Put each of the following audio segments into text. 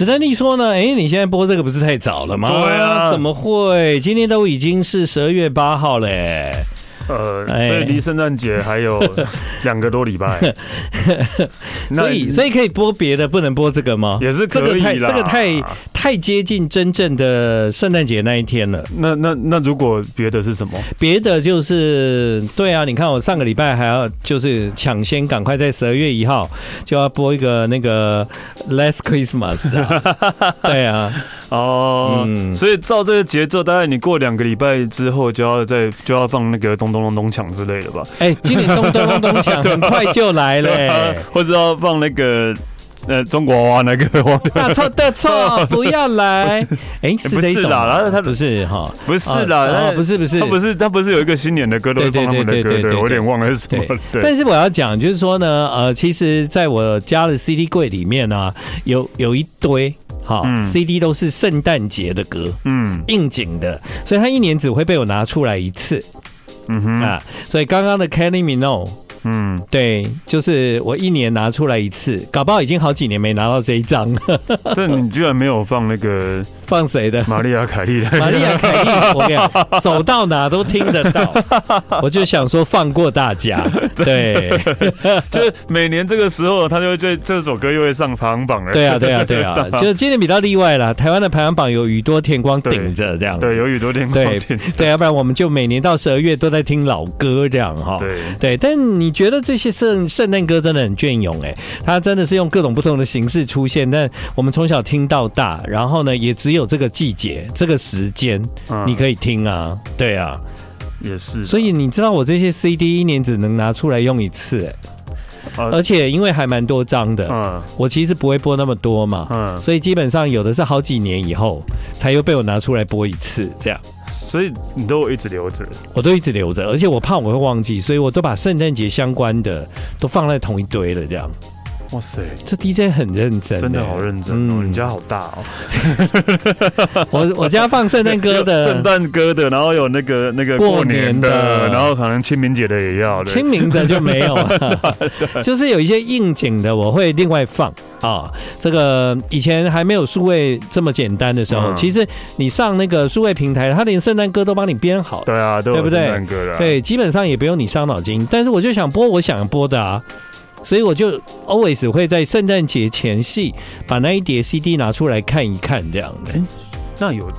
史丹利说呢，哎、欸，你现在播这个不是太早了吗？对啊，怎么会？今天都已经是十二月八号嘞。呃，所以离圣诞节还有 两个多礼拜，所以所以可以播别的，不能播这个吗？也是可以啦。这个太这个太太接近真正的圣诞节那一天了。那那那如果别的是什么？别的就是对啊，你看我上个礼拜还要就是抢先赶快在十二月一号就要播一个那个 Last Christmas 啊，对啊。哦，嗯、所以照这个节奏，大概你过两个礼拜之后，就要再就要放那个咚咚咚咚锵之类的吧？哎、今年咚咚咚咚锵很快就来了、欸，或者要放那个呃中国娃娃那个？大错特错，不要来！哎、欸，是不是啦，然后他不是哈，不是啦，哦、不是不是，他不是他不是有一个新年的歌都会放他们的歌，对，我有点忘了是什么。对，但是我要讲就是说呢，呃，其实在我家的 CD 柜里面呢、啊，有有一堆。好、嗯、，CD 都是圣诞节的歌，嗯，应景的，所以他一年只会被我拿出来一次，嗯哼啊，所以刚刚的 Kelly Minogue，嗯，对，就是我一年拿出来一次，搞不好已经好几年没拿到这一张，但你居然没有放那个。放谁的？玛丽亚凯莉的。玛丽亚凯莉，我跟你讲，走到哪都听得到。我就想说，放过大家。对，就是每年这个时候，他就会这这首歌又会上排行榜了。对啊，对啊，对啊。就是今年比较例外了，台湾的排行榜有宇多田光顶着这样子。对，有宇多田光。对对，要不然我们就每年到十二月都在听老歌这样哈。对对，但你觉得这些圣圣诞歌真的很隽永哎，它真的是用各种不同的形式出现，但我们从小听到大，然后呢，也只有。有这个季节，这个时间，你可以听啊，对啊，也是。所以你知道我这些 CD 一年只能拿出来用一次，欸，而且因为还蛮多张的，嗯，我其实不会播那么多嘛，嗯，所以基本上有的是好几年以后才又被我拿出来播一次，这样。所以你都一直留着，我都一直留着，而且我怕我会忘记，所以我都把圣诞节相关的都放在同一堆了，这样。哇塞，这 DJ 很认真，真的好认真哦！你家好大哦。我我家放圣诞歌的，圣诞歌的，然后有那个那个过年的，然后可能清明节的也要。清明的就没有了，就是有一些应景的，我会另外放啊。这个以前还没有数位这么简单的时候，其实你上那个数位平台，他连圣诞歌都帮你编好。对啊，对不对？圣诞歌的，对，基本上也不用你伤脑筋。但是我就想播我想播的啊。所以我就 always 会在圣诞节前夕把那一叠 CD 拿出来看一看，这样子。那有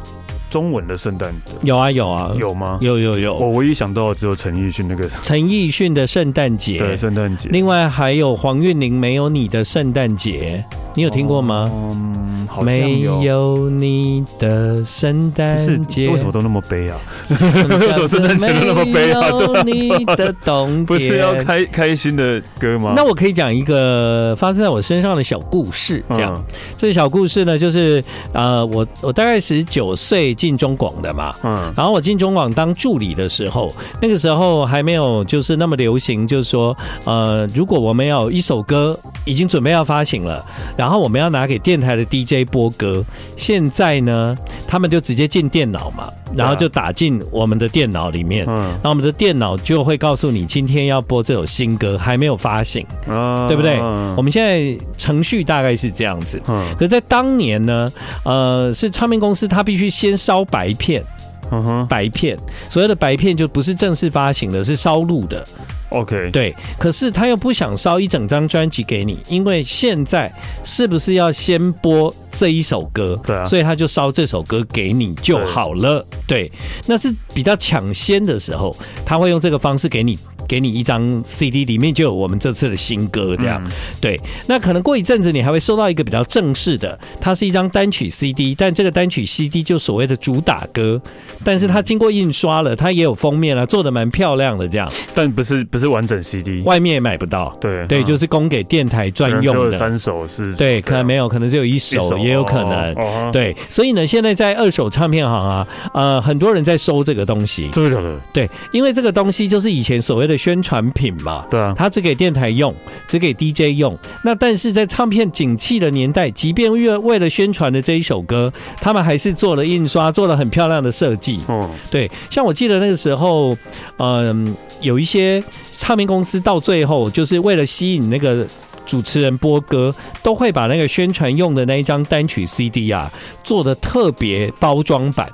中文的圣诞有啊有啊有吗？有有有。我唯一想到的只有陈奕迅那个陈奕迅的圣诞节，对圣诞节。另外还有黄韵玲没有你的圣诞节，你有听过吗？嗯，好像有。没有你的圣诞节，为什么都那么悲啊？为什么圣诞节都那么悲有你的冬天，不是要开开心的歌吗？那我可以讲一个发生在我身上的小故事，这样。嗯、这个小故事呢，就是呃，我我大概十九岁进中广的嘛，嗯，然后我进中广当助理的时候，那个时候还没有就是那么流行，就是说呃，如果我们要一首歌已经准备要发行了。然后我们要拿给电台的 DJ 播歌，现在呢，他们就直接进电脑嘛，然后就打进我们的电脑里面，嗯，然后我们的电脑就会告诉你今天要播这首新歌，还没有发行，嗯，对不对？我们现在程序大概是这样子，嗯，可是在当年呢，呃，是唱片公司它必须先烧白片，嗯哼，白片，所谓的白片就不是正式发行的，是烧录的。OK，对，可是他又不想烧一整张专辑给你，因为现在是不是要先播这一首歌？对啊，所以他就烧这首歌给你就好了。对，对，那是比较抢先的时候，他会用这个方式给你给你一张 CD，里面就有我们这次的新歌，这样。嗯、对，那可能过一阵子你还会收到一个比较正式的，它是一张单曲 CD，但这个单曲 CD 就所谓的主打歌，但是它经过印刷了，它也有封面啊，做的蛮漂亮的这样。但不是不是完整 CD，外面也买不到。对对，就是供给电台专用的。三首是？对，可能没有，可能只有一首，也有可能。哦、对，所以呢，现在在二手唱片行啊，呃，很多人在收这个东西。真的假的？对，因为这个东西就是以前所谓的宣传品嘛。对啊，它只给电台用，只给 DJ 用。那但是在唱片景气的年代，即便为为了宣传的这一首歌，他们还是做了印刷，做了很漂亮的设计。哦，对，像我记得那个时候，嗯、呃，有一些唱片公司到最后，就是为了吸引那个主持人播歌，都会把那个宣传用的那一张单曲 CD 啊，做的特别包装版。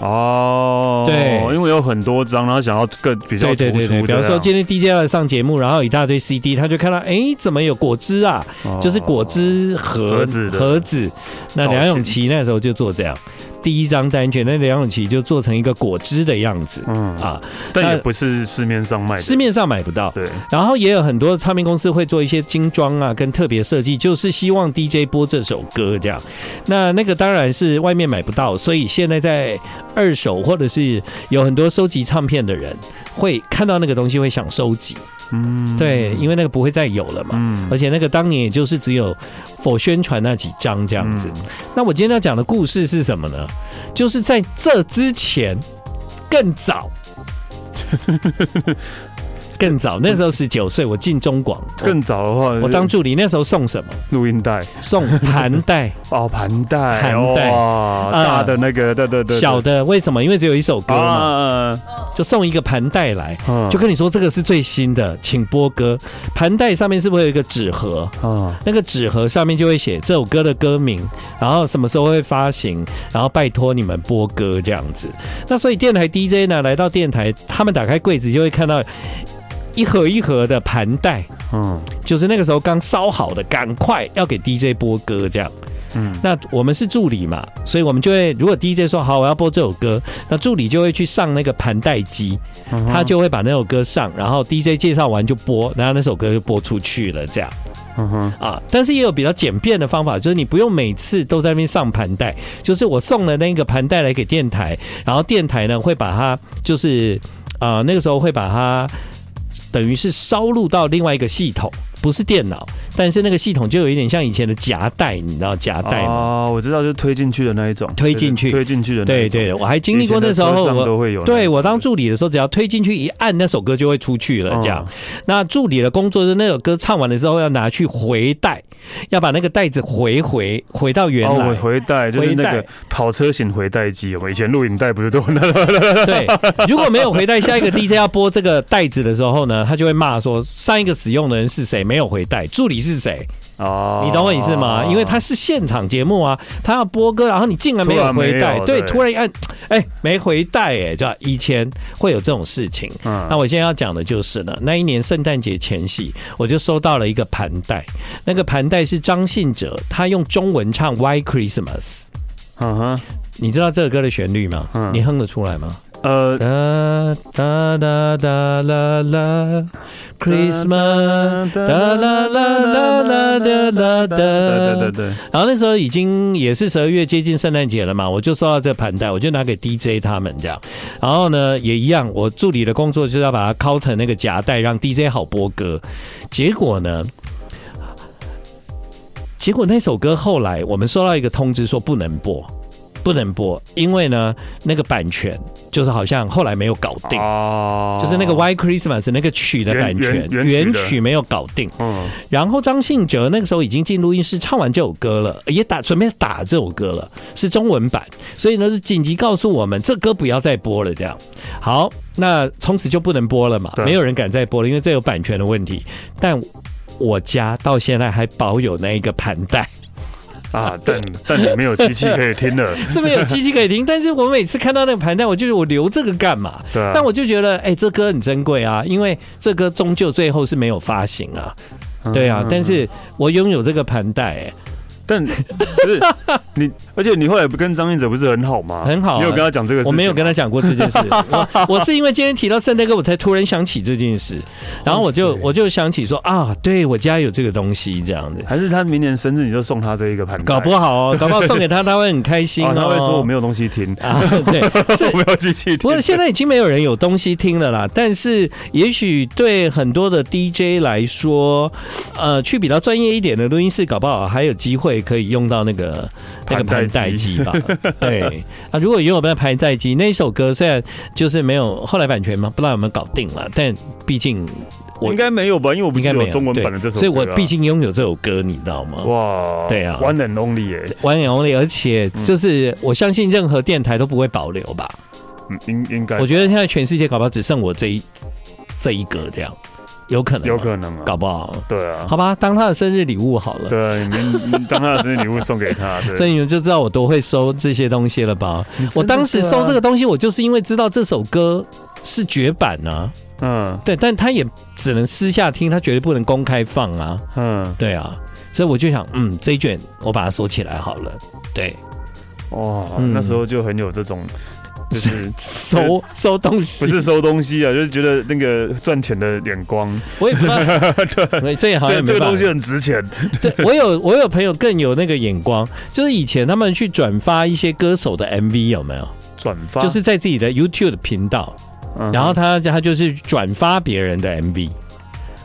哦，对，因为有很多张，然后想要更比较突出。对对对，比方说今天 DJ 要上节目，然后一大堆 CD，他就看到，哎，怎么有果汁啊？哦、就是果汁盒盒子，盒子。那梁咏琪那时候就做这样。第一张单曲，那梁咏琪就做成一个果汁的样子，嗯啊，但也不是市面上卖的，市面上买不到。对，然后也有很多唱片公司会做一些精装啊，跟特别设计，就是希望 DJ 播这首歌这样。那那个当然是外面买不到，所以现在在二手或者是有很多收集唱片的人会看到那个东西会想收集。嗯，对，因为那个不会再有了嘛，嗯，而且那个当年也就是只有 for 宣传那几张这样子。嗯、那我今天要讲的故事是什么呢？就是在这之前更早。更早，那时候十九 岁，我进中广。更早的话，我当助理，那时候送什么？录音带，送盘带。哦，盘带，盘带，哇，大的那个，对对对。小的为什么？因为只有一首歌嘛，就送一个盘带来，就跟你说这个是最新的，请播歌。盘带上面是不是有一个纸盒？啊，那个纸盒上面就会写这首歌的歌名，然后什么时候会发行，然后拜托你们播歌这样子。那所以电台 DJ 呢，来到电台，他们打开柜子就会看到。一盒一盒的盘带，嗯，就是那个时候刚烧好的，赶快要给 DJ 播歌这样，嗯，那我们是助理嘛，所以我们就会，如果 DJ 说好我要播这首歌，那助理就会去上那个盘带机，他就会把那首歌上，然后 DJ 介绍完就播，然后那首歌就播出去了这样，嗯哼。啊，但是也有比较简便的方法，就是你不用每次都在那边上盘带，就是我送了那个盘带来给电台，然后电台呢会把它就是啊、呃、那个时候会把它。等于是烧录到另外一个系统，不是电脑，但是那个系统就有一点像以前的夹带，你知道夹带吗？哦，我知道，就是推进去的那一种，推进去，推进去的。对对，我还经历过那时候，我都会有。对我当助理的时候，只要推进去一按，那首歌就会出去了。这样，那助理的工作是那首歌唱完的时候要拿去回带。要把那个袋子回回回到原来，哦、回带就是那个跑车型回带机。我们以前录影带不是都那个？对，如果没有回带，下一个 DJ 要播这个袋子的时候呢，他就会骂说：上一个使用的人是谁？没有回带，助理是谁？哦，你懂我意思吗？因为他是现场节目啊，他要播歌，然后你竟然没有回带，对，突然一按，哎，没回带，哎，就以前会有这种事情。嗯，那我现在要讲的就是呢，那一年圣诞节前夕，我就收到了一个盘带，那个盘带是张信哲，他用中文唱《White Christmas》。嗯哼，你知道这个歌的旋律吗？嗯，你哼得出来吗？呃，哒哒哒哒啦啦，Christmas，哒啦啦啦啦哒啦哒，对对对。然后那时候已经也是十二月接近圣诞节了嘛，我就收到这盘带，我就拿给 DJ 他们这样。然后呢，也一样，我助理的工作就是要把它拷成那个夹带，让 DJ 好播歌。结果呢，结果那首歌后来我们收到一个通知说不能播。不能播，因为呢，那个版权就是好像后来没有搞定，哦，就是那个 White Christmas 那个曲的版权原，原曲没有搞定。嗯，然后张信哲那个时候已经进录音室唱完这首歌了，也打准备打这首歌了，是中文版，所以呢是紧急告诉我们这歌不要再播了。这样，好，那从此就不能播了嘛，没有人敢再播了，因为这有版权的问题。但我家到现在还保有那一个盘带。啊，但但你没有机器可以听的，是没有机器可以听。但是我每次看到那个盘带，我就觉得我留这个干嘛？对啊。但我就觉得，哎，这歌很珍贵啊，因为这歌终究最后是没有发行啊。对啊。但是我拥有这个盘带，但不是你，而且你后来不跟张信哲不是很好吗？很好、啊，你有跟他讲这个事？我没有跟他讲过这件事。我 我是因为今天提到圣诞歌，我才突然想起这件事，然后我就我就想起说啊，对我家有这个东西，这样子。还是他明年生日你就送他这一个盘？搞不好哦，搞不好送给他他会很开心 哦。他会说我没有东西听啊，对，我没有机器听。不过现在已经没有人有东西听了啦，但是也许对很多的 DJ 来说，呃，去比较专业一点的录音室，搞不好还有机会可以用到那个那个盘带机吧。对。啊，如果有那盘带机，那一首歌虽然就是没有后来版权嘛，不知道有没有搞定了，但毕竟我应该没有吧，因为我不应该没有中文版的这首歌，啊，所以我毕竟拥有这首歌，你知道吗？哇，对啊，One and Only 耶，One and Only，而且就是我相信任何电台都不会保留吧。嗯，应应该，我觉得现在全世界搞不好只剩我这一这一个这样，有可能，有可能啊，搞不好，对啊，好吧，当他的生日礼物好了，对啊，你们当他的生日礼物送给他，所以你们就知道我多会收这些东西了吧？我当时收这个东西，我就是因为知道这首歌是绝版啊，嗯，对，但他也只能私下听，他绝对不能公开放啊，嗯，对啊，所以我就想，嗯，这一卷我把它收起来好了，对，哇，那时候就很有这种。就是收收东西，不是收东西啊，就是觉得那个赚钱的眼光。我也不知道，对，这也好像这个东西很值钱。对，我有我有朋友更有那个眼光，就是以前他们去转发一些歌手的 MV 有没有？转发就是在自己的 YouTube 频道，然后他他就是转发别人的 MV。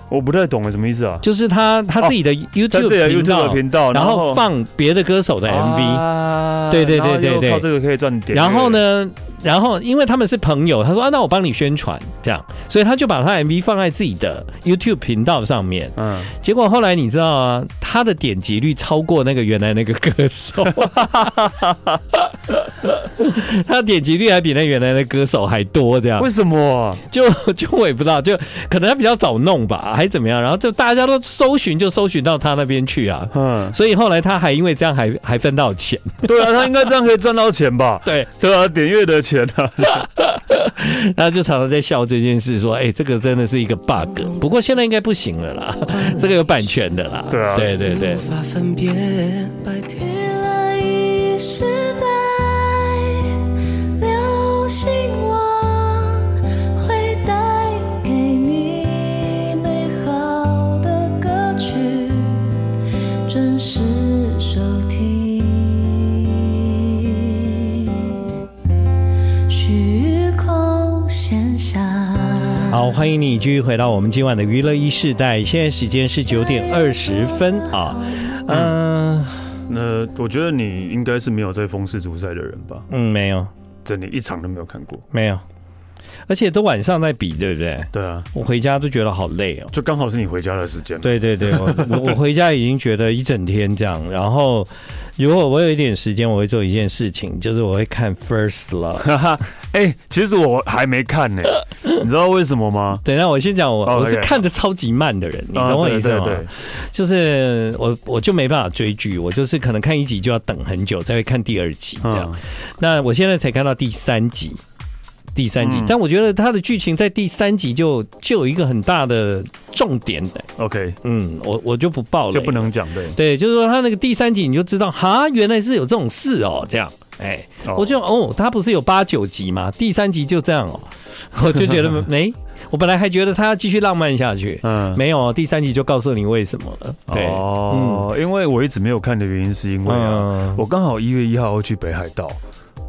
我不太懂什么意思啊？就是他他自己的 YouTube 频道，然后放别的歌手的 MV。对对对对对，靠这个可以赚点。然后呢？然后，因为他们是朋友，他说：“啊，那我帮你宣传，这样。”所以他就把他 MV 放在自己的 YouTube 频道上面。嗯，结果后来你知道啊，他的点击率超过那个原来那个歌手，他的点击率还比那原来的歌手还多，这样。为什么？就就我也不知道，就可能他比较早弄吧，还是怎么样？然后就大家都搜寻，就搜寻到他那边去啊。嗯，所以后来他还因为这样还还分到钱。对啊，他应该这样可以赚到钱吧？对，对啊，点阅的钱。钱啊，那就常常在笑这件事，说：“哎，这个真的是一个 bug。不过现在应该不行了啦，这个有版权的啦。”对啊，对对对。好，欢迎你继续回到我们今晚的娱乐一世代。现在时间是九点二十分啊。嗯、呃，那我觉得你应该是没有在风世足赛的人吧？嗯，没有，这你一场都没有看过，没有。而且都晚上在比，对不对？对啊，我回家都觉得好累哦。就刚好是你回家的时间。对对对，我 我回家已经觉得一整天这样。然后如果我有一点时间，我会做一件事情，就是我会看《First Love》。哎，其实我还没看呢，你知道为什么吗？等一下，我先讲，我我是看的超级慢的人，你懂我意思吗？对就是我我就没办法追剧，我就是可能看一集就要等很久才会看第二集这样。那我现在才看到第三集。第三集，嗯、但我觉得它的剧情在第三集就就有一个很大的重点的。OK，嗯，我我就不爆了，就不能讲对。对，就是说他那个第三集你就知道，哈，原来是有这种事哦，这样，哎、我就哦，他不是有八九集吗？第三集就这样哦，我就觉得没、欸，我本来还觉得他要继续浪漫下去，嗯，没有，第三集就告诉你为什么了。对，哦，嗯、因为我一直没有看的原因是因为啊，嗯、我刚好一月一号要去北海道。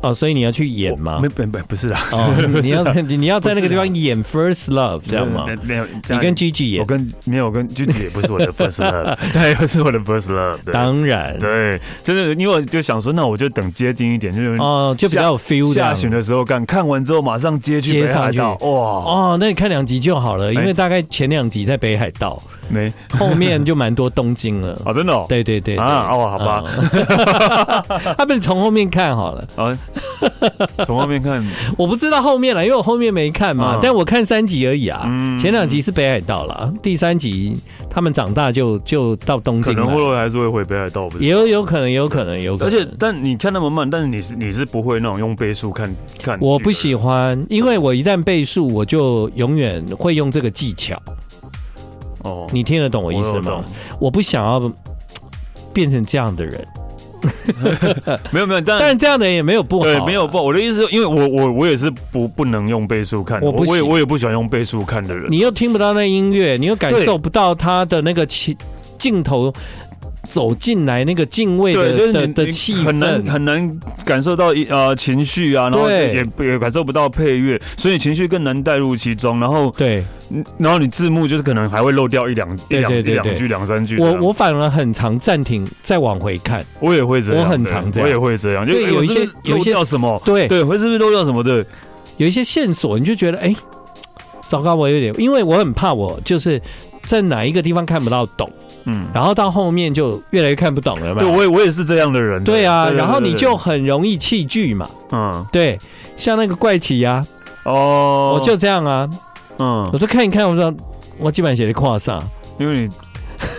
哦，所以你要去演吗？没，不，不，不是啦。哦，你要你你要在那个地方演 First Love，这样吗？没有，你跟 Gigi 演。我跟没有，我跟 Gigi 也不是我的 First Love，对，不是我的 First Love。当然，对，真的，因为我就想说，那我就等接近一点，就是哦，就比较有 feel。下旬的时候看，看完之后马上接去北海道。哇，哦，那你看两集就好了，因为大概前两集在北海道。没，后面就蛮多东京了啊！真的，对对对啊！哦，好吧，他不是从后面看好了啊？从后面看，我不知道后面了，因为我后面没看嘛。但我看三集而已啊。前两集是北海道了，第三集他们长大就就到东京了。可能后来还是会回北海道，也有有可能，有可能，有可能。而且，但你看那么慢，但是你是你是不会那种用倍速看看。我不喜欢，因为我一旦倍速，我就永远会用这个技巧。哦，你听得懂我意思吗？我，我不想要，变成这样的人。没有没有，但 但这样的人也没有不好、啊，对，没有不好。我的意思是，因为我我我也是不不能用倍速看，我不我也我也不喜欢用倍速看的人。你又听不到那音乐，你又感受不到他的那个镜镜头。走进来那个敬畏的对的的气氛，很难很难感受到一呃情绪啊，然后也也感受不到配乐，所以情绪更难带入其中。然后对，然后你字幕就是可能还会漏掉一两一两一两句两三句。我我反而很常暂停再往回看，我也会这样，我很常这样，我也会这样，就有一些有一些什么对对，会是不是漏掉什么的？有一些线索，你就觉得哎，糟糕，我有点，因为我很怕我就是在哪一个地方看不到懂。嗯，然后到后面就越来越看不懂了嘛。对，我也我也是这样的人。对啊，然后你就很容易弃剧嘛。嗯，对，像那个怪奇呀，哦，我就这样啊。嗯，我就看一看，我说我基本上写的跨上，因为你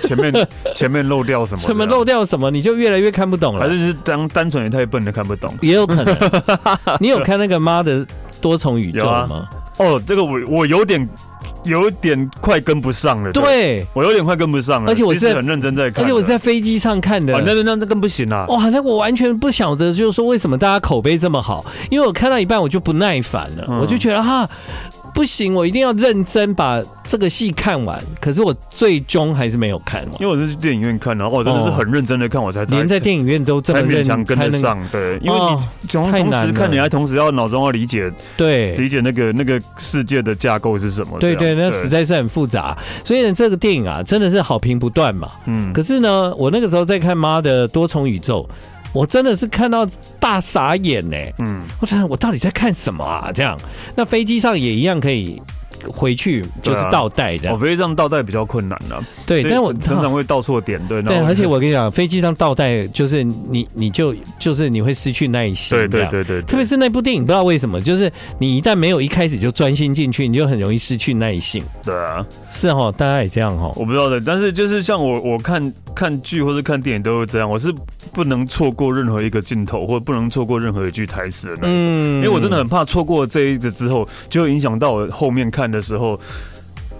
前面 前面漏掉什么，前面漏掉什么，你就越来越看不懂了。还是是单单纯也太笨的看不懂，也有可能。你有看那个妈的多重宇宙吗？哦，这个我我有点。有点快跟不上了，对，我有点快跟不上了，而且我是很认真在看，而且我是在飞机上看的，那那那更不行啊！哇，那我完全不晓得，就是说为什么大家口碑这么好，因为我看到一半我就不耐烦了，我就觉得哈。不行，我一定要认真把这个戏看完。可是我最终还是没有看完，因为我是去电影院看的，然后我真的是很认真的看，我才连在电影院都这么勉强跟得上。对，因为你同同时看，你还同时要脑中要理解，对，理解那个那个世界的架构是什么。对对，那实在是很复杂。所以呢，这个电影啊，真的是好评不断嘛。嗯。可是呢，我那个时候在看《妈的多重宇宙》。我真的是看到大傻眼呢，嗯，我想我到底在看什么啊？这样，那飞机上也一样可以回去，就是倒带的。我飞机上倒带比较困难的，对，但是我常常会倒错点，对，对，而且我跟你讲，飞机上倒带就是你，你就就是你会失去耐心，对对对对，特别是那部电影，不知道为什么，就是你一旦没有一开始就专心进去，你就很容易失去耐性。对啊，是哦，大家也这样哦，我不知道的，但是就是像我我看看剧或者看电影都会这样，我是。不能错过任何一个镜头，或者不能错过任何一句台词的那一种，因为我真的很怕错过这一个之后，就会影响到我后面看的时候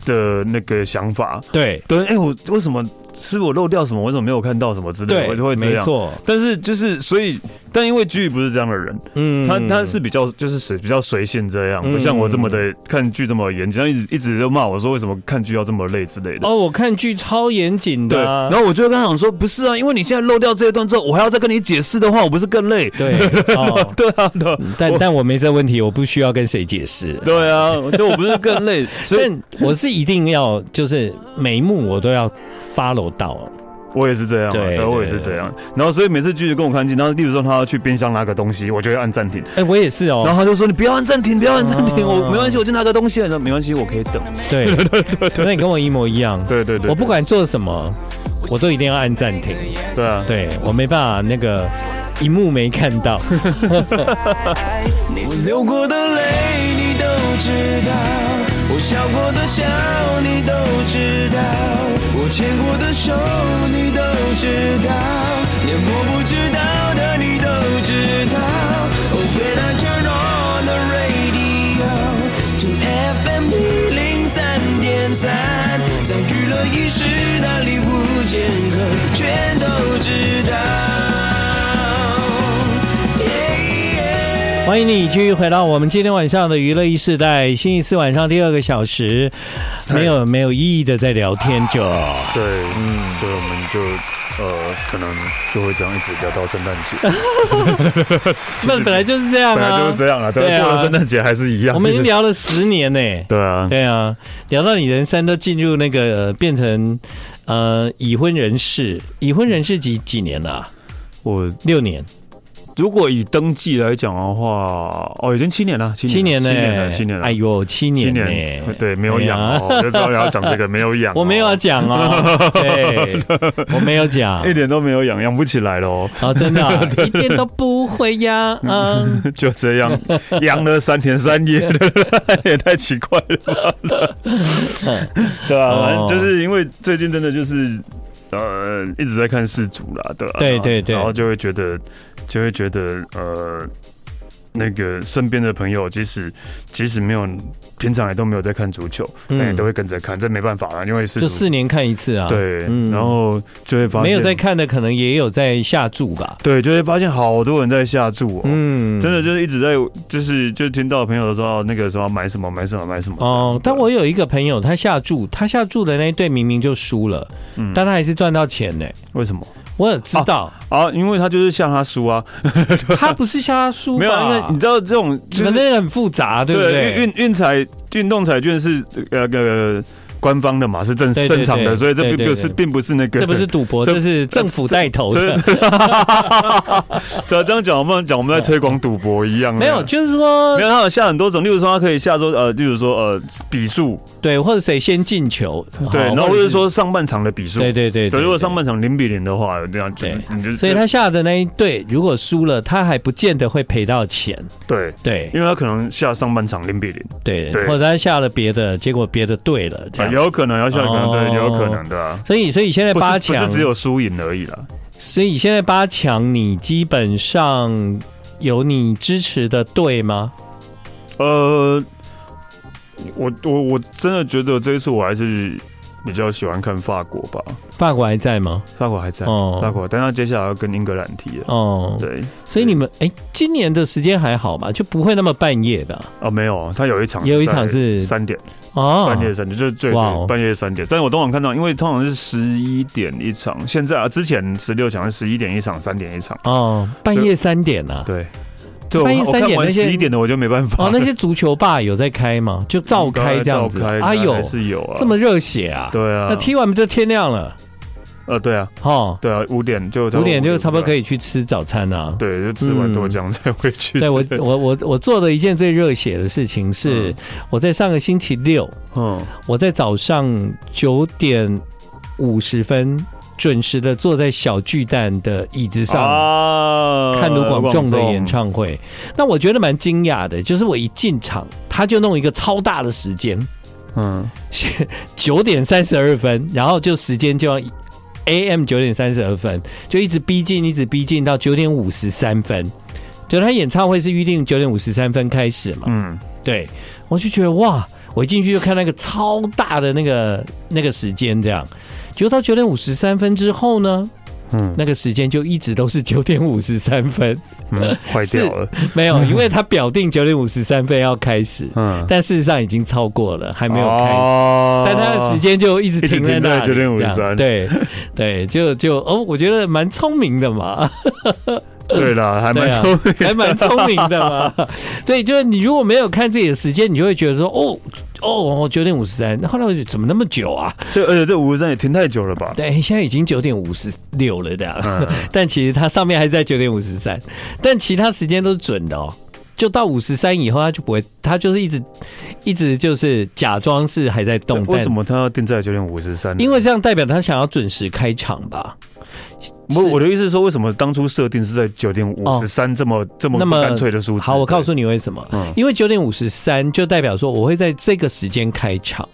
的那个想法。对对，哎，我为什么？是我漏掉什么？为什么没有看到什么之类的？我就会这样。没错，但是就是所以，但因为剧不是这样的人，嗯，他他是比较就是随比较随性这样，不像我这么的看剧这么严谨，一直一直就骂我说为什么看剧要这么累之类的。哦，我看剧超严谨的。对，然后我就跟他讲说，不是啊，因为你现在漏掉这一段之后，我还要再跟你解释的话，我不是更累？对，哦、对啊，对。但但我没这问题，我不需要跟谁解释。对啊，就我不是更累，所以 我是一定要就是每一幕我都要 follow 到。我也是这样，对，我也是这样。然后，所以每次剧就跟我看镜，然后例如说他要去冰箱拿个东西，我就会按暂停。哎，我也是哦。然后他就说：“你不要按暂停，不要按暂停，我没关系，我就拿个东西。”他说：“没关系，我可以等。”对对对，那你跟我一模一样。对对对，我不管做什么，我都一定要按暂停。对啊，对我没办法，那个一幕没看到。我流过的泪你都知道，我笑过的笑你都知道，我牵过的手你都知道，连我不知道的你都知道。Oh, when I turn on the radio to FM 一零三点三，在娱乐一时的礼物间隔，全都知道。欢迎你继续回到我们今天晚上的娱乐一世代，星期四晚上第二个小时，没有没有意义的在聊天就。对，嗯，所以我们就呃，可能就会这样一直聊到圣诞节。那本来就是这样啊，本来就是这样啊，对啊，过了圣诞节还是一样。我们已经聊了十年呢，对啊，对啊，聊到你人生都进入那个变成呃已婚人士，已婚人士几几年了啊？我六年。如果以登记来讲的话，哦，已经七年了，七年了，七年了，七年了。哎呦，七年，七年，对，没有养哦，就知道要讲这个，没有养，我没有要讲哦，对，我没有讲，一点都没有养，养不起来了哦，真的，一点都不会养，嗯，就这样养了三天三夜，也太奇怪了，对啊，就是因为最近真的就是呃一直在看世足啦，对吧？对对对，然后就会觉得。就会觉得呃，那个身边的朋友，即使即使没有平常也都没有在看足球，但也都会跟着看，这没办法啊，因为是就四年看一次啊。对，嗯，然后就会发现没有在看的，可能也有在下注吧。对，就会发现好多人在下注，嗯，真的就是一直在，就是就听到朋友都说那个时候买什么买什么买什么。哦，但我有一个朋友，他下注，他下注的那一队明明就输了，嗯，但他还是赚到钱呢。为什么？我也知道啊，啊，因为他就是向他输啊，他不是向他输，没有，因为你知道这种反正很复杂，对不对？运运彩运动彩券是呃个。官方的嘛，是正正常的，所以这并不是并不是那个，这不是赌博，这是政府带头的。对，这样讲，我们讲我们在推广赌博一样。没有，就是说，没有，他有下很多种，例如说，他可以下说，呃，例如说，呃，比数，对，或者谁先进球，对，然后或者说上半场的比数，对对对。如果上半场零比零的话，这样对，你就所以他下的那一队如果输了，他还不见得会赔到钱。对对，因为他可能下上半场零比零，对，或者他下了别的，结果别的对了，这样。有可能要下，可能对，有可能的。所以，所以现在八强不是只有输赢而已啦。所以现在八强，你基本上有你支持的队吗？呃，我我我真的觉得这一次我还是。比较喜欢看法国吧，法国还在吗？法国还在哦，法国，但他接下来要跟英格兰踢了哦。对，所以你们哎，今年的时间还好吧？就不会那么半夜的哦？没有，他有一场，有一场是三点哦，半夜三点就是最半夜三点。但是我通常看到，因为通常是十一点一场，现在啊，之前十六强是十一点一场，三点一场哦，半夜三点啊？对。半夜三点那些十一点的我就没办法。哦，那些足球吧有在开吗？就照开这样子。啊有是有啊，这么热血啊？对啊。那踢完不就天亮了？呃，对啊。哦，对啊，五点就五点就差不多可以去吃早餐啊。对，就吃完豆浆再回去。对我我我我做的一件最热血的事情是，我在上个星期六，嗯，我在早上九点五十分。准时的坐在小巨蛋的椅子上看卢广仲的演唱会，那我觉得蛮惊讶的，就是我一进场，他就弄一个超大的时间，嗯，九点三十二分，然后就时间就要 AM 九点三十二分，就一直逼近，一直逼近到九点五十三分，就他演唱会是预定九点五十三分开始嘛，嗯，对，我就觉得哇，我一进去就看那个超大的那个那个时间这样。就到九点五十三分之后呢，嗯，那个时间就一直都是九点五十三分，嗯，坏掉了，没有，因为他表定九点五十三分要开始，嗯，但事实上已经超过了，还没有开始，哦、但他的时间就一直停在那九点五十三，对，对，就就哦，我觉得蛮聪明的嘛。对了，还蛮聪明，还蛮聪明的嘛。对，就是你如果没有看自己的时间，你就会觉得说，哦哦，九点五十三。后来我就怎么那么久啊？这而且这五十三也停太久了吧？对，现在已经九点五十六了这样。嗯、但其实它上面还是在九点五十三，但其他时间都是准的哦。就到五十三以后，它就不会，它就是一直一直就是假装是还在动。为什么它要定在九点五十三？因为这样代表他想要准时开场吧。不，我的意思是说，为什么当初设定是在九点五十三这么、哦、这么干脆的数字？好，我告诉你为什么。嗯、因为九点五十三就代表说我会在这个时间开场。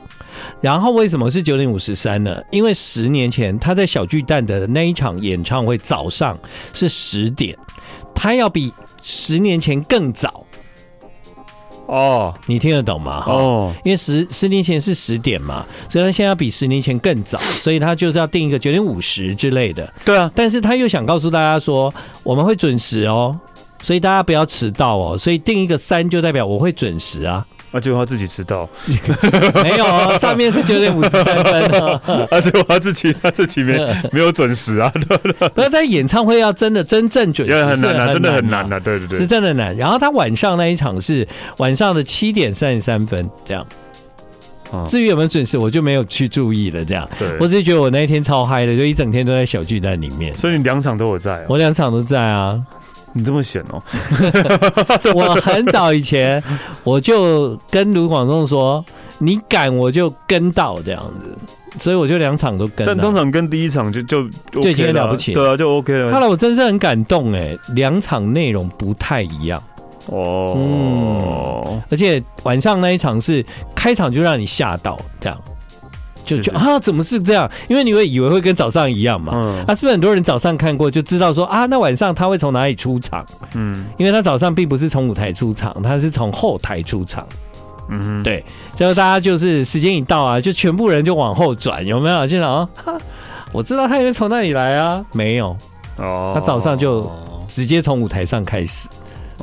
然后为什么是九点五十三呢？因为十年前他在小巨蛋的那一场演唱会早上是十点，他要比十年前更早。哦，你听得懂吗？哦，因为十十年前是十点嘛，所以他现在要比十年前更早，所以他就是要定一个九点五十之类的。对啊，但是他又想告诉大家说，我们会准时哦，所以大家不要迟到哦，所以定一个三就代表我会准时啊。那就他自己迟到，没有，上面是九点五十三分啊。啊，就他自己他自己没 没有准时啊。那在演唱会要真的真正准时很难啊，真的很难啊。对对对，是真的难。然后他晚上那一场是晚上的七点三十三分这样。至于有没有准时，我就没有去注意了。这样，对，我只是觉得我那一天超嗨的，就一整天都在小巨蛋里面。所以你两场都有在？我两场都在啊。你这么闲哦！我很早以前我就跟卢广仲说，你敢我就跟到这样子，所以我就两场都跟。但通常跟第一场就就就已经了不起，对啊，就 OK 了。后来我真是很感动哎，两场内容不太一样哦，嗯，而且晚上那一场是开场就让你吓到这样。就就啊，怎么是这样？因为你会以为会跟早上一样嘛。嗯，啊，是不是很多人早上看过就知道说啊，那晚上他会从哪里出场？嗯，因为他早上并不是从舞台出场，他是从后台出场。嗯，对，所以大家就是时间一到啊，就全部人就往后转，有没有？就想啊，我知道他会从那里来啊，没有哦，他早上就直接从舞台上开始。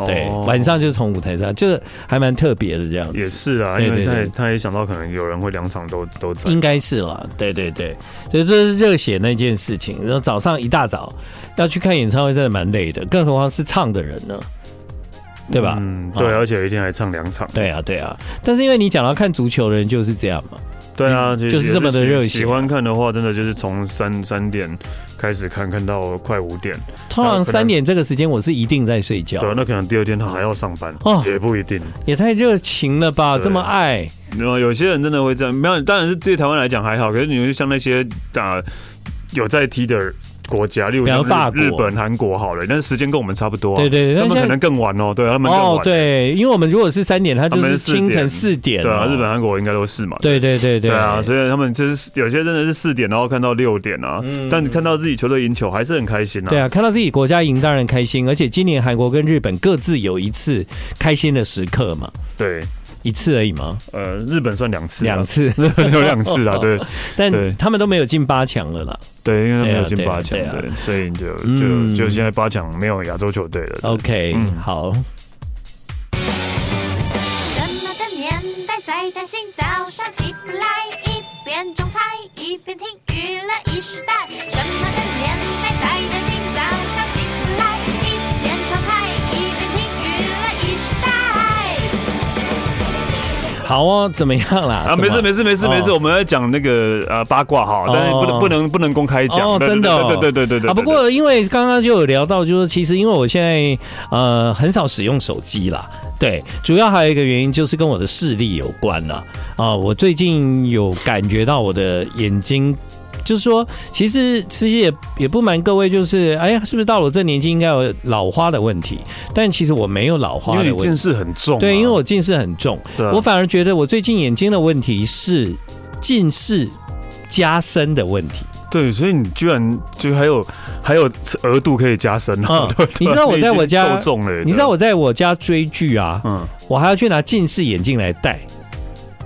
对，晚上就从舞台上，就是还蛮特别的这样子。也是啊，因为他也他也想到可能有人会两场都都在，应该是了。对对对，所以这是热血那件事情。然后早上一大早要去看演唱会，真的蛮累的，更何况是唱的人呢，对吧？嗯，对，而且一天还唱两场。对啊，对啊。但是因为你讲到看足球的人就是这样嘛。对啊，就是这么的热血。喜欢看的话，真的就是从三三点。开始看看到快五点，通常三点这个时间我是一定在睡觉。对，那可能第二天他还要上班哦，也不一定。也太热情了吧，这么爱。然后有些人真的会这样，没有，当然是对台湾来讲还好。可是你就像那些打有在踢的。国家，例如像日本、韩国好了，但是时间跟我们差不多。对对，他们可能更晚哦。对，他们更晚。对，因为我们如果是三点，他就是清晨四点。对啊，日本、韩国应该都是嘛。对对对对。对啊，所以他们就是有些真的是四点，然后看到六点啊。但你看到自己球队赢球，还是很开心啊。对啊，看到自己国家赢当然开心，而且今年韩国跟日本各自有一次开心的时刻嘛。对。一次而已吗？呃，日本算两次，两次 有两次啊，对，但他们都没有进八强了啦。对，因为他没有进八强，对，所以就就就现在八强没有亚洲球队了。OK，好。什么的年代在担心？早上起不来，一边种菜一边听娱乐一时代。什么的年代在担心？好哦，怎么样啦？啊，没事没事没事没事，我们要讲那个呃八卦哈，但是不能不能不能公开讲。真的，对对对对对。啊，不过因为刚刚就有聊到，就是其实因为我现在呃很少使用手机啦，对，主要还有一个原因就是跟我的视力有关了啊。我最近有感觉到我的眼睛。就是说，其实其实也也不瞒各位，就是哎呀，是不是到了我这年纪应该有老花的问题？但其实我没有老花的问题，因为你近视很重。对，因为我近视很重，我反而觉得我最近眼睛的问题是近视加深的问题。对，所以你居然就还有还有额度可以加深啊？你知道我在我家，你知道我在我家追剧啊，嗯，我还要去拿近视眼镜来戴。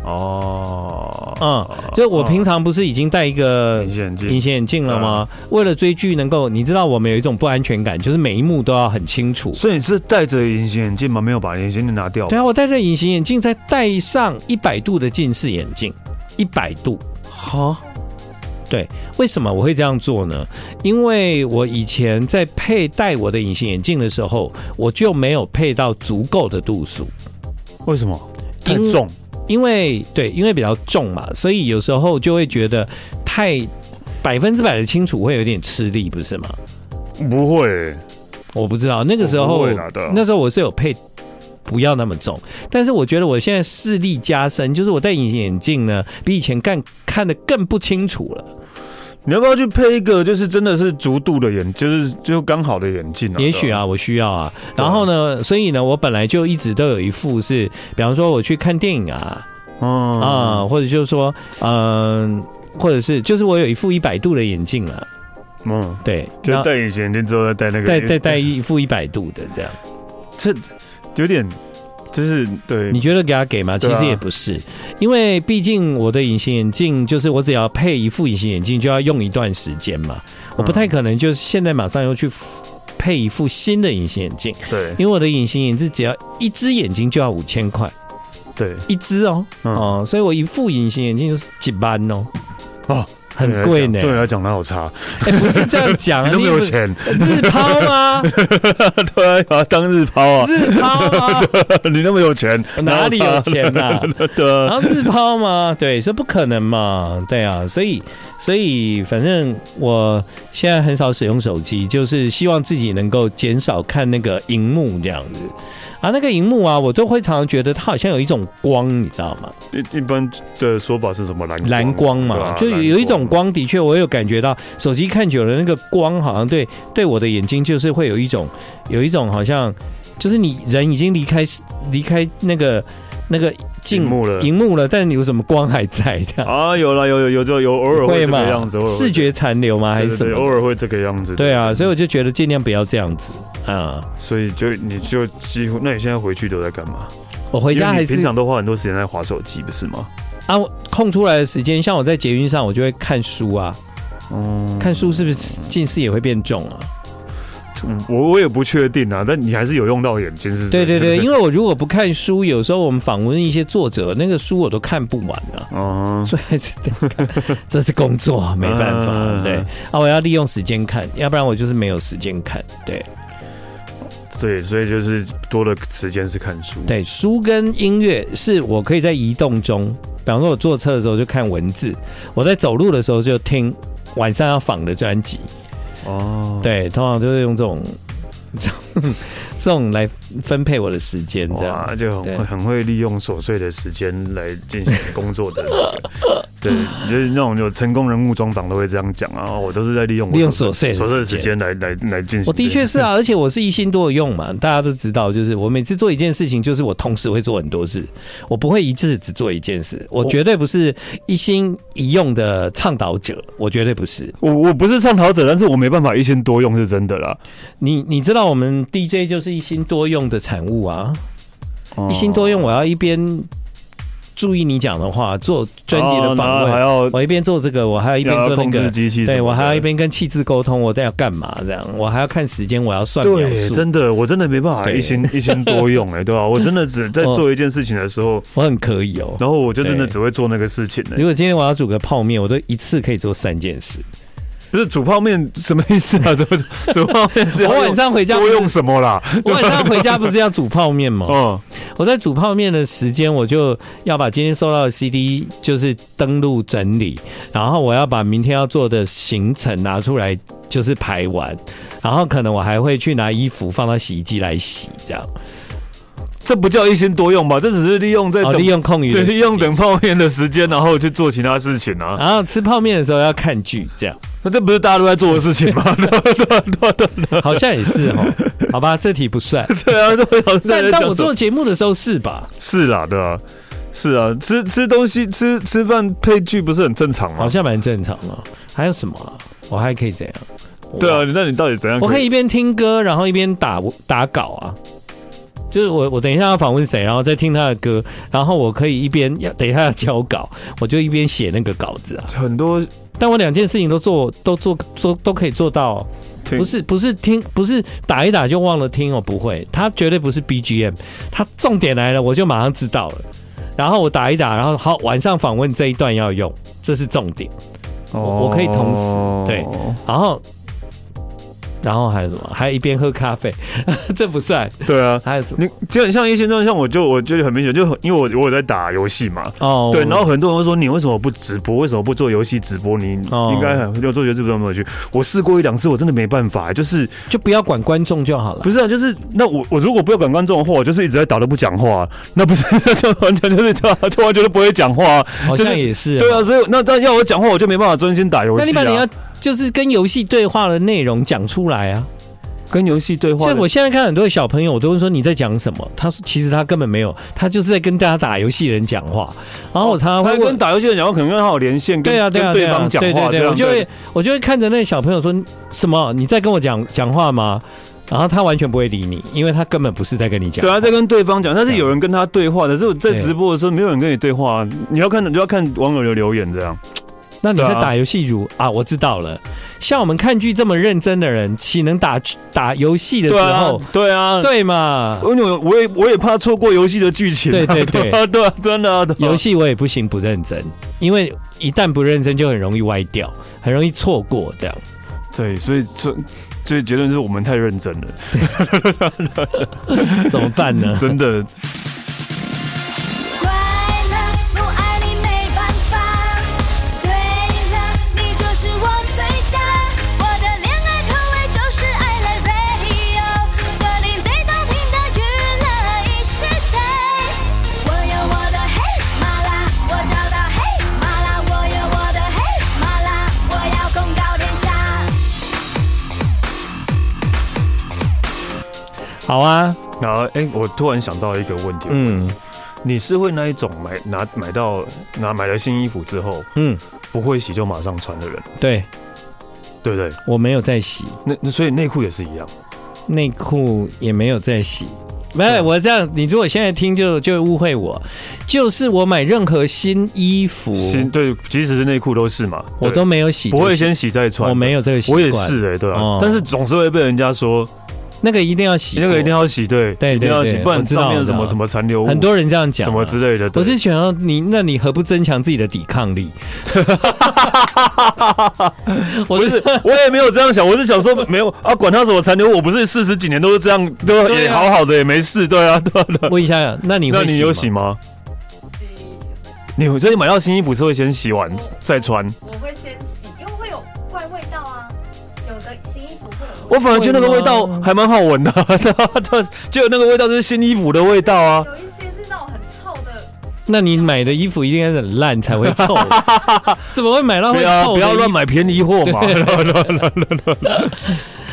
哦，嗯，就我平常不是已经戴一个隐形眼镜隐形眼镜了吗？为了追剧能够，你知道我们有一种不安全感，就是每一幕都要很清楚。所以你是戴着隐形眼镜吗？没有把隐形眼镜拿掉？对啊，我戴着隐形眼镜，再戴上一百度的近视眼镜，一百度。好，对，为什么我会这样做呢？因为我以前在佩戴我的隐形眼镜的时候，我就没有配到足够的度数。为什么？太重。因为对，因为比较重嘛，所以有时候就会觉得太百分之百的清楚会有点吃力，不是吗？不会，我不知道那个时候，那时候我是有配不要那么重，但是我觉得我现在视力加深，就是我戴隐形眼镜呢，比以前看看得更不清楚了。你要不要去配一个，就是真的是足度的眼，就是就刚好的眼镜啊？也许啊，我需要啊。然后呢，所以呢，我本来就一直都有一副是，比方说我去看电影啊，嗯啊，或者就是说，嗯，或者是就是我有一副一百度的眼镜啊，嗯，对，就戴隐形眼镜之后再戴那个，再再戴一副一百度的这样，这有点。就是对，你觉得给他给吗？其实也不是，啊、因为毕竟我的隐形眼镜就是我只要配一副隐形眼镜就要用一段时间嘛，嗯、我不太可能就是现在马上又去配一副新的隐形眼镜。对，因为我的隐形眼镜只要一只眼睛就要五千块，对，一只哦，嗯、哦，所以我一副隐形眼镜就是几万哦，哦。很贵呢，对来讲哪有差？哎，不是这样讲，你那么有钱，日抛吗？对啊，当日抛啊，日抛啊？你那么有钱，哪里有钱呐？然后日抛吗？对，这不可能嘛？对啊，所以，所以反正我现在很少使用手机，就是希望自己能够减少看那个荧幕这样子。啊，那个荧幕啊，我都会常常觉得它好像有一种光，你知道吗？一一般的说法是什么蓝蓝光嘛？啊、就有一种光，的确我有感觉到，手机看久了，那个光好像对对我的眼睛就是会有一种有一种好像，就是你人已经离开离开那个那个镜幕了，荧幕了，但是你为什么光还在这样？啊，有了，有有有就有偶尔会这个样子，视觉残留吗？还是什么？偶尔会这个样子。对啊，所以我就觉得尽量不要这样子啊。所以就你就几乎，那你现在回去都在干嘛？我回家还是平常都花很多时间在划手机，不是吗？啊，空出来的时间，像我在捷运上，我就会看书啊。嗯，看书是不是近视也会变重啊？嗯，我我也不确定啊，但你还是有用到眼睛是？对对对，因为我如果不看书，有时候我们访问一些作者，那个书我都看不完了。哦，所以还是得看，这是工作，没办法。对啊，我要利用时间看，要不然我就是没有时间看。对，对，所以就是多的时间是看书。对，书跟音乐是我可以在移动中，比方说我坐车的时候就看文字，我在走路的时候就听晚上要访的专辑。哦，对，通常都是用这种，这种，这种来分配我的时间，这样就很会很会利用琐碎的时间来进行工作的。对，就是那种有成功人物专访都会这样讲啊，我都是在利用利用琐碎琐碎的时间来来来进行。我的确是啊，而且我是一心多用嘛，大家都知道，就是我每次做一件事情，就是我同时会做很多事，我不会一次只做一件事，我绝对不是一心一用的倡导者，我绝对不是。我我不是倡导者，但是我没办法一心多用，是真的啦。你你知道我们 DJ 就是一心多用的产物啊，一心多用，我要一边。注意你讲的话，做专辑的访问，还要我一边做这个，我还要一边做那个机器，对我还要一边跟气质沟通，我在要干嘛？这样我还要看时间，我要算。对，真的，我真的没办法一心 一心多用，哎，对吧？我真的只在 做一件事情的时候，我很可以哦。然后我就真的只会做那个事情。如果今天我要煮个泡面，我都一次可以做三件事。不是煮泡面什么意思啊？怎么煮泡面是？我晚上回家多用什么啦？我晚上回家不是要煮泡面吗？嗯，我在煮泡面的时间，我就要把今天收到的 CD 就是登录整理，然后我要把明天要做的行程拿出来就是排完，然后可能我还会去拿衣服放到洗衣机来洗，这样。这不叫一心多用吧？这只是利用在、哦、利用空余对利用等泡面的时间，然后去做其他事情啊。然后吃泡面的时候要看剧，这样。那这不是大家都在做的事情吗？好像也是哦。好吧，这题不算。对啊，但当我做节目的时候是吧？是啦，对啊，是啊，吃吃东西、吃吃饭配剧不是很正常吗？好像蛮正常的。还有什么、啊？我还可以怎样？对啊，那你到底怎样？我可以一边听歌，然后一边打打稿啊。就是我我等一下要访问谁，然后再听他的歌，然后我可以一边要等一下要交稿，我就一边写那个稿子啊。很多。但我两件事情都做，都做，都都可以做到，不是不是听，不是打一打就忘了听，哦不会，他绝对不是 BGM，他重点来了，我就马上知道了，然后我打一打，然后好，晚上访问这一段要用，这是重点，我我可以同时对，然后。然后还有什么？还有一边喝咖啡，这不算。对啊，还有什么？你就很像一些那，像我就我觉得很明显，就因为我我有在打游戏嘛。哦。对，然后很多人会说，你为什么不直播？为什么不做游戏直播？你应该很就做游戏直播没有去。我试过一两次，我真的没办法，就是就不要管观众就好了。不是啊，就是那我我如果不要管观众的话，我就是一直在打都不讲话，那不是 那就 完全就是就就完全都不会讲话。好像也是。对啊，所以那但要我讲话，我就没办法专心打游戏。那你把你要就是跟游戏对话的内容讲出来啊。跟游戏对话，所以我现在看很多小朋友，我都会说你在讲什么？他说其实他根本没有，他就是在跟大家打游戏人讲话。然后我常常会跟打游戏人讲话，可能跟他有连线，对啊，对啊，对方讲话，对对对，我就会我就会看着那小朋友说什么？你在跟我讲讲话吗？然后他完全不会理你，因为他根本不是在跟你讲。对啊，在跟对方讲，但是有人跟他对话的，是我在直播的时候没有人跟你对话，你要看你就要看网友的留言这样。那你在打游戏如啊？我知道了。像我们看剧这么认真的人，岂能打打游戏的时候？对啊，对嘛？我我也我也怕错过游戏的剧情。对对对，对，真的。游戏我也不行不认真，因为一旦不认真就很容易歪掉，很容易错过这样。对，所以这所以结论是我们太认真了，怎么办呢？真的。好啊，然后哎，我突然想到一个问题，嗯，你是会那一种买拿买到拿买了新衣服之后，嗯，不会洗就马上穿的人？对，对不对？我没有在洗，那那所以内裤也是一样，内裤也没有在洗。没有，我这样，你如果现在听就就误会我，就是我买任何新衣服，新对，即使是内裤都是嘛，我都没有洗，不会先洗再穿，我没有这个习惯，我也是哎、欸，对啊，哦、但是总是会被人家说。那个一定要洗，那个一定要洗，对对，一定要洗，不然上面什么什么残留物，很多人这样讲，什么之类的。我是想要你，那你何不增强自己的抵抗力？我是我也没有这样想，我是想说没有啊，管他什么残留物，我不是四十几年都是这样，都也好好的也没事，对啊，对。问一下，那你那你有洗吗？你所以买到新衣服是会先洗完再穿？我会先洗，我反而觉得那个味道还蛮好闻的，对，就那个味道就是新衣服的味道啊。有一些是那种很臭的。那你买的衣服一定要很烂才会臭，怎么会买到会臭？不要乱买便宜货嘛。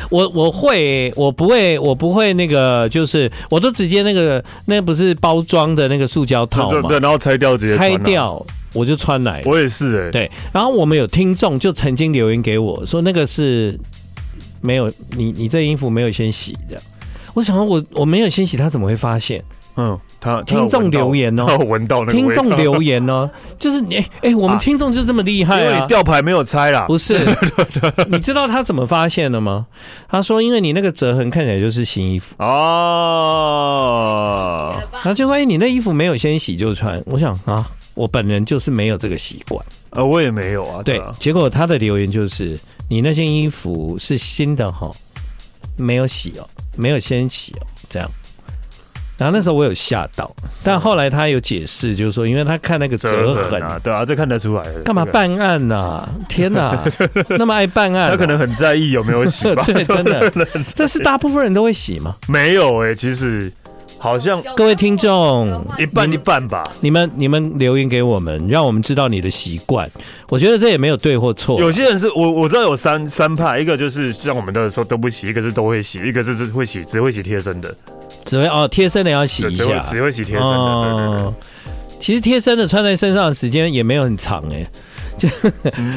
我我会，我不会，我不会那个，就是我都直接那个，那不是包装的那个塑胶套嘛，对，然后拆掉直接拆掉，我就穿来。我也是哎，对。然后我们有听众就曾经留言给我说，那个是。没有你，你这衣服没有先洗的。我想说我我没有先洗，他怎么会发现？嗯，他听众留言哦，闻到那个听众留言哦，就是你哎哎，我们听众就这么厉害啊！因为你吊牌没有拆啦，不是？你知道他怎么发现的吗？他说，因为你那个折痕看起来就是新衣服哦，然后就发现你那衣服没有先洗就穿。我想啊，我本人就是没有这个习惯，呃，我也没有啊。对，结果他的留言就是。你那件衣服是新的哈，没有洗哦，没有先洗哦，这样。然后那时候我有吓到，但后来他有解释，就是说，因为他看那个折痕啊，对啊，这看得出来。干嘛办案呢？天哪，那么爱办案，他可能很在意有没有洗吧。对，真的，这是大部分人都会洗吗？没有哎，其实。好像各位听众一半一半吧，你们你们留言给我们，让我们知道你的习惯。我觉得这也没有对或错。有些人是我我知道有三三派，一个就是像我们的时候都不洗，一个是都会洗，一个就是会洗只会洗贴身的，只会哦贴身的要洗一下，只会，洗贴身的。哦、对对对，其实贴身的穿在身上的时间也没有很长哎。就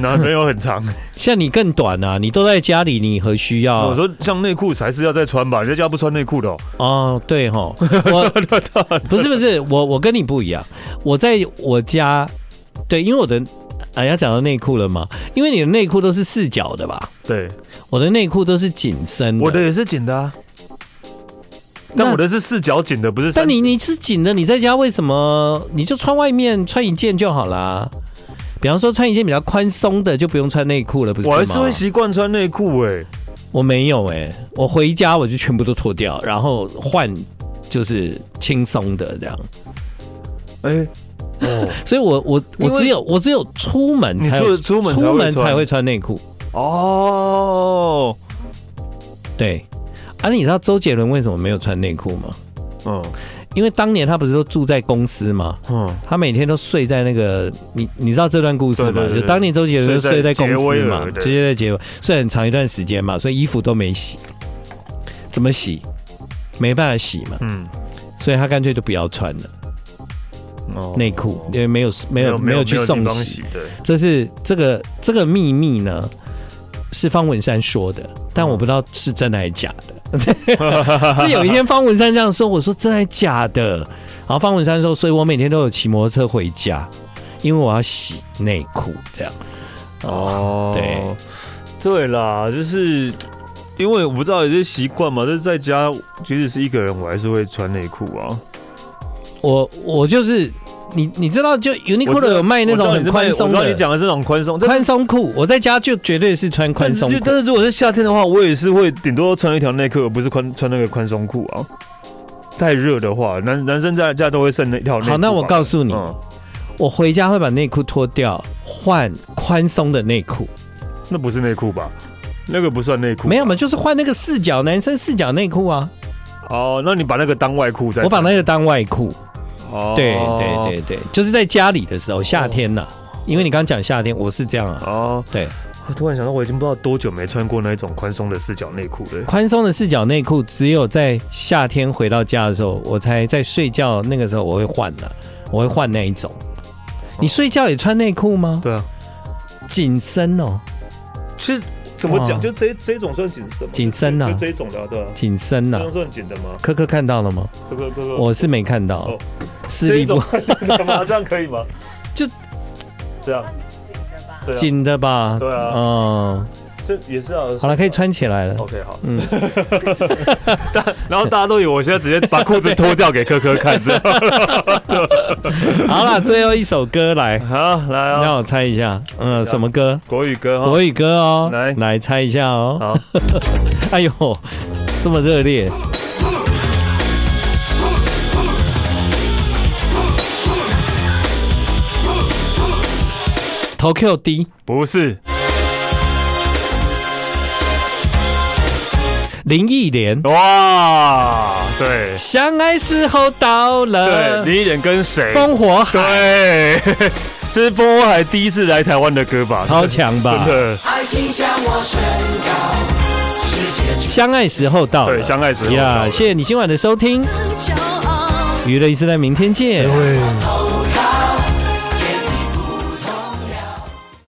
那没有很长，像你更短啊！你都在家里，你何需要？我说像内裤才是要再穿吧，你在家不穿内裤的哦。哦，对哈，我不是不是，我我跟你不一样，我在我家，对，因为我的啊要讲到内裤了嘛，因为你的内裤都是四角的吧？对，我的内裤都是紧身的，我的也是紧的啊，但我的是四角紧的，不是。但你你是紧的，你在家为什么你就穿外面穿一件就好啦？比方说穿一件比较宽松的，就不用穿内裤了，不是吗？我还是会习惯穿内裤哎，我没有哎、欸，我回家我就全部都脱掉，然后换就是轻松的这样。哎、欸，哦，所以我我我只有我只有出门才出出门出门才会穿内裤哦。对，啊，你知道周杰伦为什么没有穿内裤吗？嗯。因为当年他不是都住在公司嘛？嗯，他每天都睡在那个你你知道这段故事吗？就当年周杰伦就睡在公司嘛，直接在结尾睡很长一段时间嘛，所以衣服都没洗，怎么洗？没办法洗嘛，嗯，所以他干脆就不要穿了。哦，内裤因为没有没有没有去送洗，对，这是这个这个秘密呢，是方文山说的，但我不知道是真的还是假的。是有一天方文山这样说，我说真的假的？然后方文山说，所以我每天都有骑摩托车回家，因为我要洗内裤这样。哦，对，对啦，就是因为我不知道有些习惯嘛，就是在家即使是一个人，我还是会穿内裤啊。我我就是。你你知道就 Uniqlo 有卖那种很宽松的，你讲的这种宽松宽松裤，我在家就绝对是穿宽松裤。但是如果是夏天的话，我也是会顶多穿一条内裤，而不是宽穿那个宽松裤啊。太热的话，男男生在家都会剩那条内裤。好，那我告诉你，嗯、我回家会把内裤脱掉，换宽松的内裤。那不是内裤吧？那个不算内裤。没有嘛，就是换那个四角男生四角内裤啊。哦，那你把那个当外裤再。我把那个当外裤。哦，对对对对，就是在家里的时候，夏天呐，因为你刚刚讲夏天，我是这样啊。哦，对，我突然想到，我已经不知道多久没穿过那种宽松的四角内裤了。宽松的四角内裤，只有在夏天回到家的时候，我才在睡觉那个时候我会换的，我会换那一种。你睡觉也穿内裤吗？对啊，紧身哦。其实怎么讲，就这这种算紧身吗？紧身呐，就这种的，对吧，紧身呐，这种算紧的吗？科科看到了吗？科科科科，我是没看到。视力不好吗？这样可以吗？就这样。紧的吧，对啊，嗯，这也是啊。好了，可以穿起来了。OK，好，嗯。然后大家都以为我现在直接把裤子脱掉给科科看，这样。好了，最后一首歌来，好来，让我猜一下，嗯，什么歌？国语歌，国语歌哦，来来猜一下哦。好，哎呦，这么热烈。Tokyo D 不是林忆莲哇，对，相爱时候到了。对，林忆莲跟谁？烽火海。对，这是烽火海第一次来台湾的歌吧？超强吧？真的。爱情向我宣告，世界相爱时候到了。对，相爱时候呀，谢谢你今晚的收听。娱乐一时代，明天见。